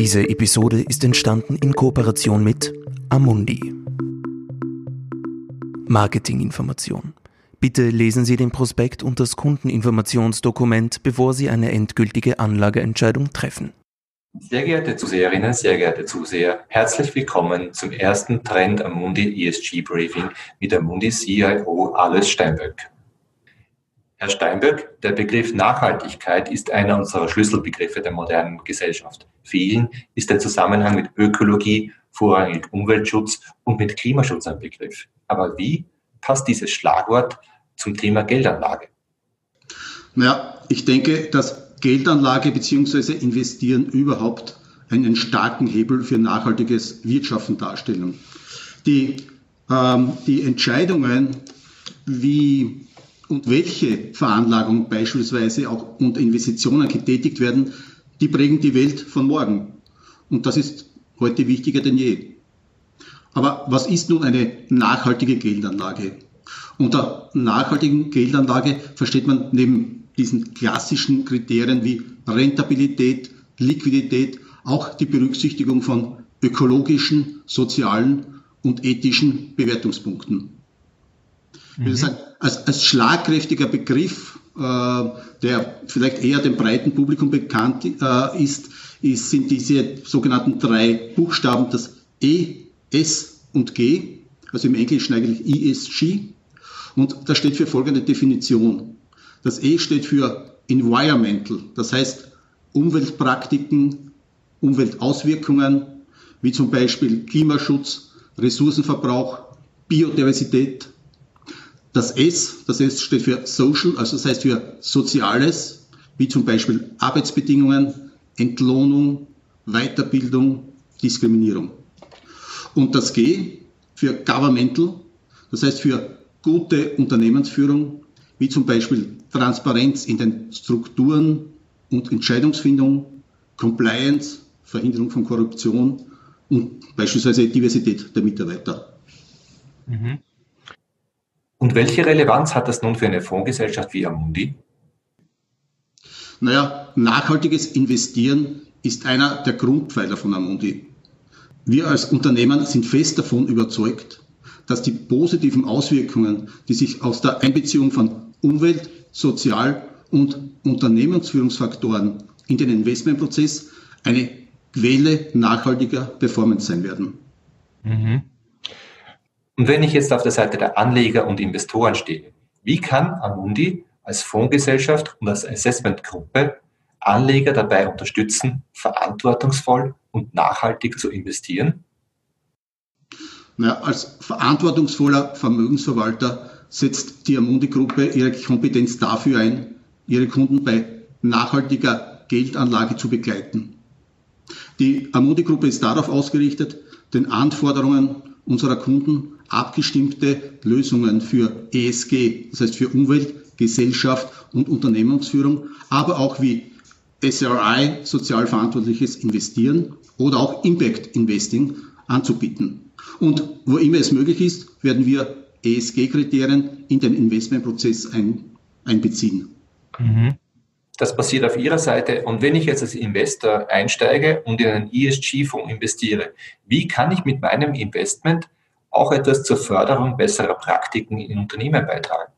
Diese Episode ist entstanden in Kooperation mit Amundi. Marketinginformation. Bitte lesen Sie den Prospekt und das Kundeninformationsdokument, bevor Sie eine endgültige Anlageentscheidung treffen. Sehr geehrte Zuseherinnen, sehr geehrte Zuseher, herzlich willkommen zum ersten Trend Amundi ESG Briefing mit Amundi CIO Alois Steinböck. Herr Steinböck, der Begriff Nachhaltigkeit ist einer unserer Schlüsselbegriffe der modernen Gesellschaft. Vielen ist der Zusammenhang mit Ökologie, vorrangig Umweltschutz und mit Klimaschutz ein Begriff. Aber wie passt dieses Schlagwort zum Thema Geldanlage? Naja, ich denke, dass Geldanlage bzw. Investieren überhaupt einen starken Hebel für nachhaltiges Wirtschaften darstellen. Die, ähm, die Entscheidungen, wie und welche Veranlagungen beispielsweise auch und Investitionen getätigt werden, die prägen die Welt von morgen. Und das ist heute wichtiger denn je. Aber was ist nun eine nachhaltige Geldanlage? Unter nachhaltigen Geldanlage versteht man neben diesen klassischen Kriterien wie Rentabilität, Liquidität auch die Berücksichtigung von ökologischen, sozialen und ethischen Bewertungspunkten. Ich würde mhm. sagen, als, als schlagkräftiger Begriff, äh, der vielleicht eher dem breiten Publikum bekannt äh, ist, ist, sind diese sogenannten drei Buchstaben, das E, S und G, also im Englischen eigentlich ESG. Und das steht für folgende Definition. Das E steht für Environmental, das heißt Umweltpraktiken, Umweltauswirkungen, wie zum Beispiel Klimaschutz, Ressourcenverbrauch, Biodiversität, das S, das S steht für Social, also das heißt für Soziales, wie zum Beispiel Arbeitsbedingungen, Entlohnung, Weiterbildung, Diskriminierung. Und das G für Governmental, das heißt für gute Unternehmensführung, wie zum Beispiel Transparenz in den Strukturen und Entscheidungsfindung, Compliance, Verhinderung von Korruption und beispielsweise Diversität der Mitarbeiter. Mhm. Und welche Relevanz hat das nun für eine Fondsgesellschaft wie Amundi? Naja, nachhaltiges Investieren ist einer der Grundpfeiler von Amundi. Wir als Unternehmen sind fest davon überzeugt, dass die positiven Auswirkungen, die sich aus der Einbeziehung von Umwelt-, Sozial- und Unternehmensführungsfaktoren in den Investmentprozess eine Quelle nachhaltiger Performance sein werden. Mhm. Und wenn ich jetzt auf der Seite der Anleger und Investoren stehe, wie kann Amundi als Fondsgesellschaft und als Assessmentgruppe Anleger dabei unterstützen, verantwortungsvoll und nachhaltig zu investieren? Na, als verantwortungsvoller Vermögensverwalter setzt die Amundi-Gruppe ihre Kompetenz dafür ein, ihre Kunden bei nachhaltiger Geldanlage zu begleiten. Die Amundi-Gruppe ist darauf ausgerichtet, den Anforderungen unserer Kunden abgestimmte Lösungen für ESG, das heißt für Umwelt, Gesellschaft und Unternehmensführung, aber auch wie SRI, sozial verantwortliches Investieren oder auch Impact Investing anzubieten. Und wo immer es möglich ist, werden wir ESG-Kriterien in den Investmentprozess ein, einbeziehen. Mhm. Das passiert auf Ihrer Seite. Und wenn ich jetzt als Investor einsteige und in einen ESG-Fonds investiere, wie kann ich mit meinem Investment auch etwas zur Förderung besserer Praktiken in Unternehmen beitragen?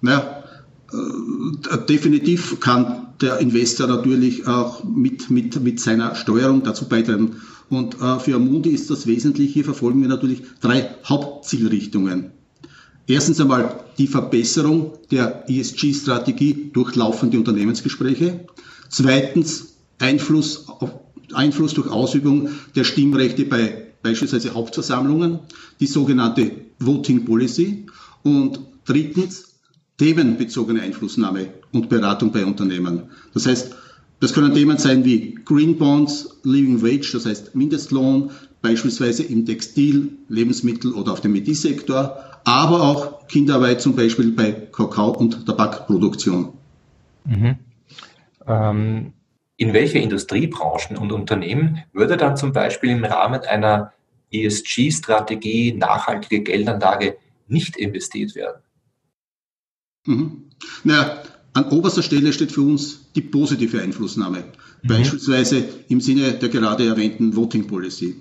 Naja, äh, definitiv kann der Investor natürlich auch mit, mit, mit seiner Steuerung dazu beitragen. Und äh, für Amundi ist das wesentlich. Hier verfolgen wir natürlich drei Hauptzielrichtungen. Erstens einmal die Verbesserung der ESG-Strategie durch laufende Unternehmensgespräche. Zweitens Einfluss, auf, Einfluss durch Ausübung der Stimmrechte bei beispielsweise Hauptversammlungen, die sogenannte Voting Policy. Und drittens themenbezogene Einflussnahme und Beratung bei Unternehmen. Das heißt, das können Themen sein wie Green Bonds, Living Wage, das heißt Mindestlohn, beispielsweise im Textil-, Lebensmittel- oder auf dem Medizinsektor, aber auch Kinderarbeit zum Beispiel bei Kakao- und Tabakproduktion. Mhm. Ähm, in welche Industriebranchen und Unternehmen würde dann zum Beispiel im Rahmen einer ESG-Strategie, nachhaltige Geldanlage nicht investiert werden? Mhm. Naja, an oberster Stelle steht für uns die positive Einflussnahme. mhm. beispielsweise im Sinne der gerade erwähnten Voting Policy.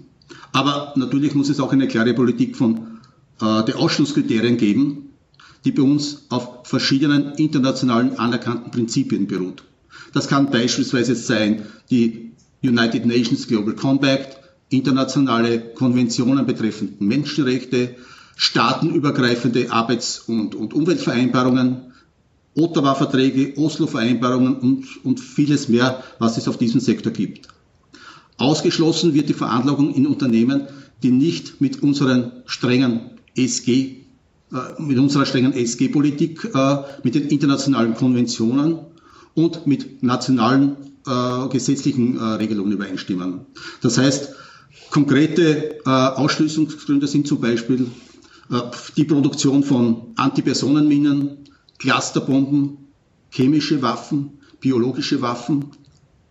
Aber natürlich muss es auch eine klare Politik von äh, der Ausschlusskriterien geben, die bei uns auf verschiedenen internationalen anerkannten Prinzipien beruht. Das kann beispielsweise sein die United Nations Global Compact, internationale Konventionen betreffend Menschenrechte, staatenübergreifende Arbeits- und, und Umweltvereinbarungen, Ottawa-Verträge, Oslo-Vereinbarungen und, und vieles mehr, was es auf diesem Sektor gibt. Ausgeschlossen wird die Veranlagung in Unternehmen, die nicht mit unseren strengen SG, äh, mit unserer strengen SG-Politik, äh, mit den internationalen Konventionen und mit nationalen äh, gesetzlichen äh, Regelungen übereinstimmen. Das heißt, konkrete äh, Ausschließungsgründe sind zum Beispiel äh, die Produktion von Antipersonenminen, Clusterbomben, chemische Waffen, biologische Waffen,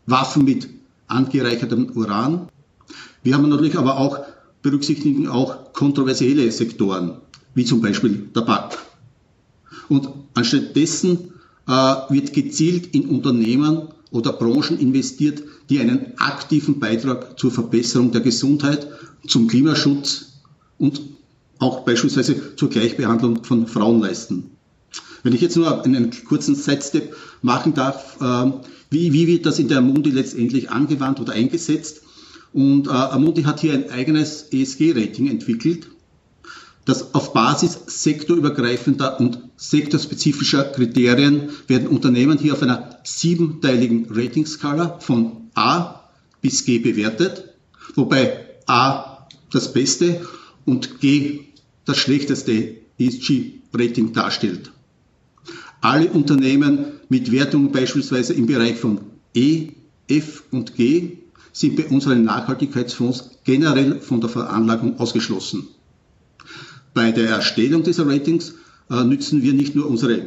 Waffen mit angereichertem Uran. Wir haben natürlich aber auch berücksichtigen auch kontroversielle Sektoren, wie zum Beispiel Tabak. Und anstatt dessen äh, wird gezielt in Unternehmen oder Branchen investiert, die einen aktiven Beitrag zur Verbesserung der Gesundheit, zum Klimaschutz und auch beispielsweise zur Gleichbehandlung von Frauen leisten. Wenn ich jetzt nur einen kurzen Sidestep machen darf, äh, wie, wie wird das in der Amundi letztendlich angewandt oder eingesetzt? Und äh, Amundi hat hier ein eigenes ESG-Rating entwickelt, das auf Basis sektorübergreifender und sektorspezifischer Kriterien werden Unternehmen hier auf einer siebenteiligen Ratingskala von A bis G bewertet, wobei A das beste und G das schlechteste ESG-Rating darstellt. Alle Unternehmen mit Wertungen beispielsweise im Bereich von E, F und G sind bei unseren Nachhaltigkeitsfonds generell von der Veranlagung ausgeschlossen. Bei der Erstellung dieser Ratings äh, nützen wir nicht nur unsere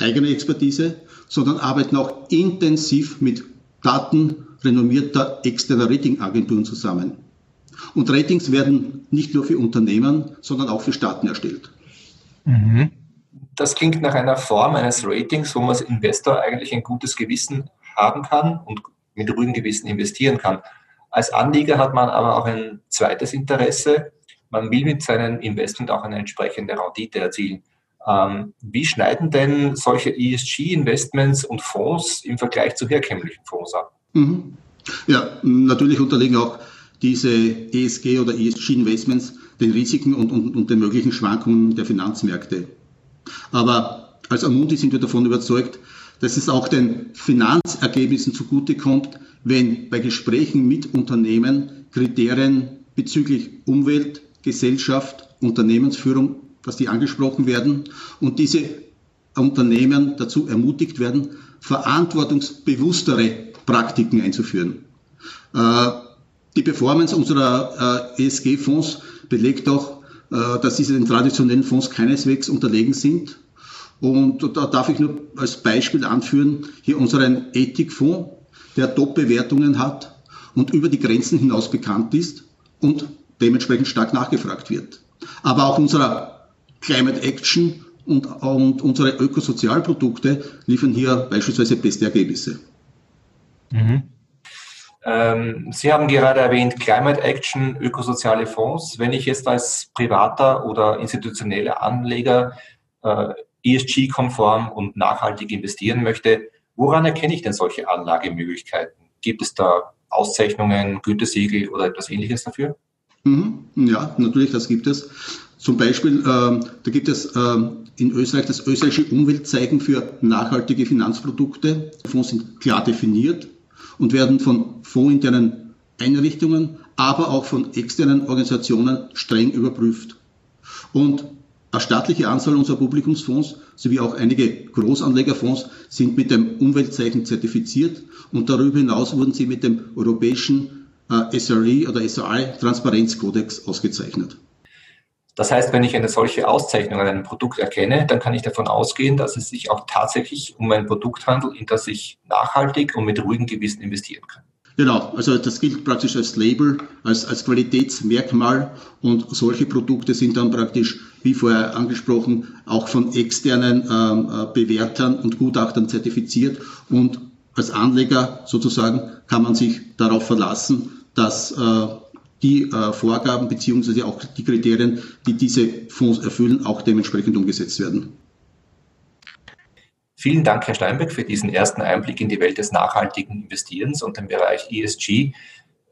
eigene Expertise, sondern arbeiten auch intensiv mit Daten renommierter externer Ratingagenturen zusammen. Und Ratings werden nicht nur für Unternehmen, sondern auch für Staaten erstellt. Mhm das klingt nach einer Form eines Ratings, wo man als Investor eigentlich ein gutes Gewissen haben kann und mit ruhigem Gewissen investieren kann. Als Anleger hat man aber auch ein zweites Interesse. Man will mit seinem Investment auch eine entsprechende Rendite erzielen. Ähm, wie schneiden denn solche ESG-Investments und Fonds im Vergleich zu herkömmlichen Fonds ab? Mhm. Ja, natürlich unterliegen auch diese ESG- oder ESG-Investments den Risiken und, und, und den möglichen Schwankungen der Finanzmärkte. Aber als Amundi sind wir davon überzeugt, dass es auch den Finanzergebnissen zugutekommt, wenn bei Gesprächen mit Unternehmen Kriterien bezüglich Umwelt, Gesellschaft, Unternehmensführung, dass die angesprochen werden und diese Unternehmen dazu ermutigt werden, verantwortungsbewusstere Praktiken einzuführen. Äh, die Performance unserer äh, ESG-Fonds belegt auch, äh, dass diese den traditionellen Fonds keineswegs unterlegen sind. Und da darf ich nur als Beispiel anführen, hier unseren Ethikfonds, der Top-Bewertungen hat und über die Grenzen hinaus bekannt ist und dementsprechend stark nachgefragt wird. Aber auch unserer Climate Action und, und unsere Ökosozialprodukte liefern hier beispielsweise beste Ergebnisse. Mhm. Ähm, Sie haben gerade erwähnt Climate Action, ökosoziale Fonds. Wenn ich jetzt als privater oder institutioneller Anleger äh, ESG-konform und nachhaltig investieren möchte, woran erkenne ich denn solche Anlagemöglichkeiten? Gibt es da Auszeichnungen, Gütesiegel oder etwas ähnliches dafür? Mhm, ja, natürlich, das gibt es. Zum Beispiel, äh, da gibt es äh, in Österreich das österreichische Umweltzeichen für nachhaltige Finanzprodukte. Die Fonds sind klar definiert und werden von fondsinternen Einrichtungen, aber auch von externen Organisationen streng überprüft. Und eine staatliche Anzahl unserer Publikumsfonds sowie auch einige Großanlegerfonds sind mit dem Umweltzeichen zertifiziert und darüber hinaus wurden sie mit dem europäischen äh, SRE oder SRI Transparenzkodex ausgezeichnet. Das heißt, wenn ich eine solche Auszeichnung an einem Produkt erkenne, dann kann ich davon ausgehen, dass es sich auch tatsächlich um ein Produkt handelt, in das ich nachhaltig und mit ruhigem Gewissen investieren kann. Genau, also das gilt praktisch als Label, als, als Qualitätsmerkmal und solche Produkte sind dann praktisch, wie vorher angesprochen, auch von externen ähm, äh, Bewertern und Gutachtern zertifiziert und als Anleger sozusagen kann man sich darauf verlassen, dass äh, die äh, Vorgaben beziehungsweise auch die Kriterien, die diese Fonds erfüllen, auch dementsprechend umgesetzt werden. Vielen Dank, Herr Steinbeck, für diesen ersten Einblick in die Welt des nachhaltigen Investierens und den Bereich ESG.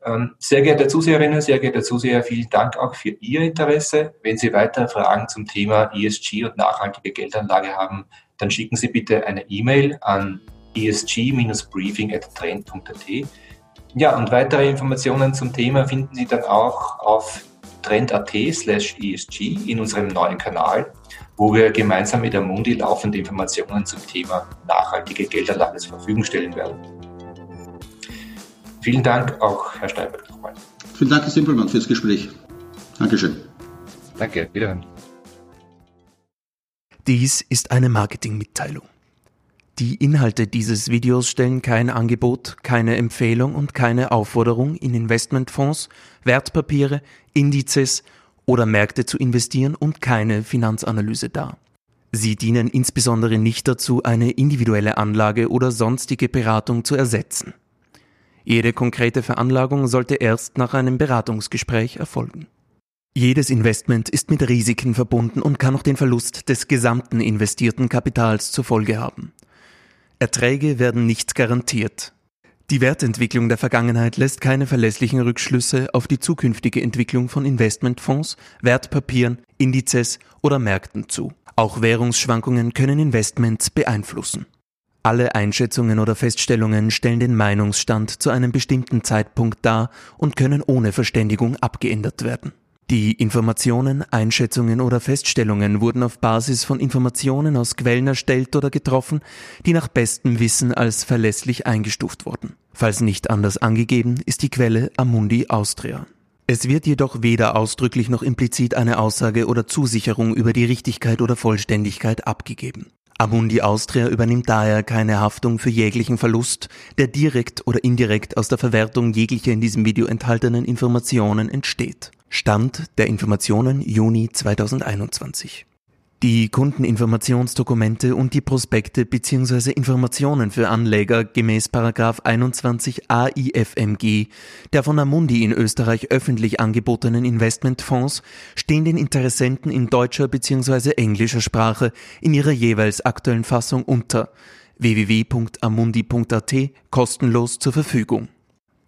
Ähm, sehr geehrte Zuseherinnen, sehr geehrte Zuseher, vielen Dank auch für Ihr Interesse. Wenn Sie weitere Fragen zum Thema ESG und nachhaltige Geldanlage haben, dann schicken Sie bitte eine E-Mail an esg-briefing.trend.at. Ja, und weitere Informationen zum Thema finden Sie dann auch auf trend.at slash ESG in unserem neuen Kanal, wo wir gemeinsam mit Amundi laufende Informationen zum Thema nachhaltige Geldanlage zur Verfügung stellen werden. Vielen Dank auch, Herr Steinberg, nochmal. Vielen Dank, Herr Simpelmann, fürs Gespräch. Dankeschön. Danke, wiederhören. Dies ist eine Marketingmitteilung. Die Inhalte dieses Videos stellen kein Angebot, keine Empfehlung und keine Aufforderung, in Investmentfonds, Wertpapiere, Indizes oder Märkte zu investieren und keine Finanzanalyse dar. Sie dienen insbesondere nicht dazu, eine individuelle Anlage oder sonstige Beratung zu ersetzen. Jede konkrete Veranlagung sollte erst nach einem Beratungsgespräch erfolgen. Jedes Investment ist mit Risiken verbunden und kann auch den Verlust des gesamten investierten Kapitals zur Folge haben. Erträge werden nicht garantiert. Die Wertentwicklung der Vergangenheit lässt keine verlässlichen Rückschlüsse auf die zukünftige Entwicklung von Investmentfonds, Wertpapieren, Indizes oder Märkten zu. Auch Währungsschwankungen können Investments beeinflussen. Alle Einschätzungen oder Feststellungen stellen den Meinungsstand zu einem bestimmten Zeitpunkt dar und können ohne Verständigung abgeändert werden. Die Informationen, Einschätzungen oder Feststellungen wurden auf Basis von Informationen aus Quellen erstellt oder getroffen, die nach bestem Wissen als verlässlich eingestuft wurden. Falls nicht anders angegeben, ist die Quelle Amundi Austria. Es wird jedoch weder ausdrücklich noch implizit eine Aussage oder Zusicherung über die Richtigkeit oder Vollständigkeit abgegeben. Amundi Austria übernimmt daher keine Haftung für jeglichen Verlust, der direkt oder indirekt aus der Verwertung jeglicher in diesem Video enthaltenen Informationen entsteht. Stand der Informationen Juni 2021. Die Kundeninformationsdokumente und die Prospekte bzw. Informationen für Anleger gemäß 21 AIFMG der von Amundi in Österreich öffentlich angebotenen Investmentfonds stehen den Interessenten in deutscher bzw. englischer Sprache in ihrer jeweils aktuellen Fassung unter www.amundi.at kostenlos zur Verfügung.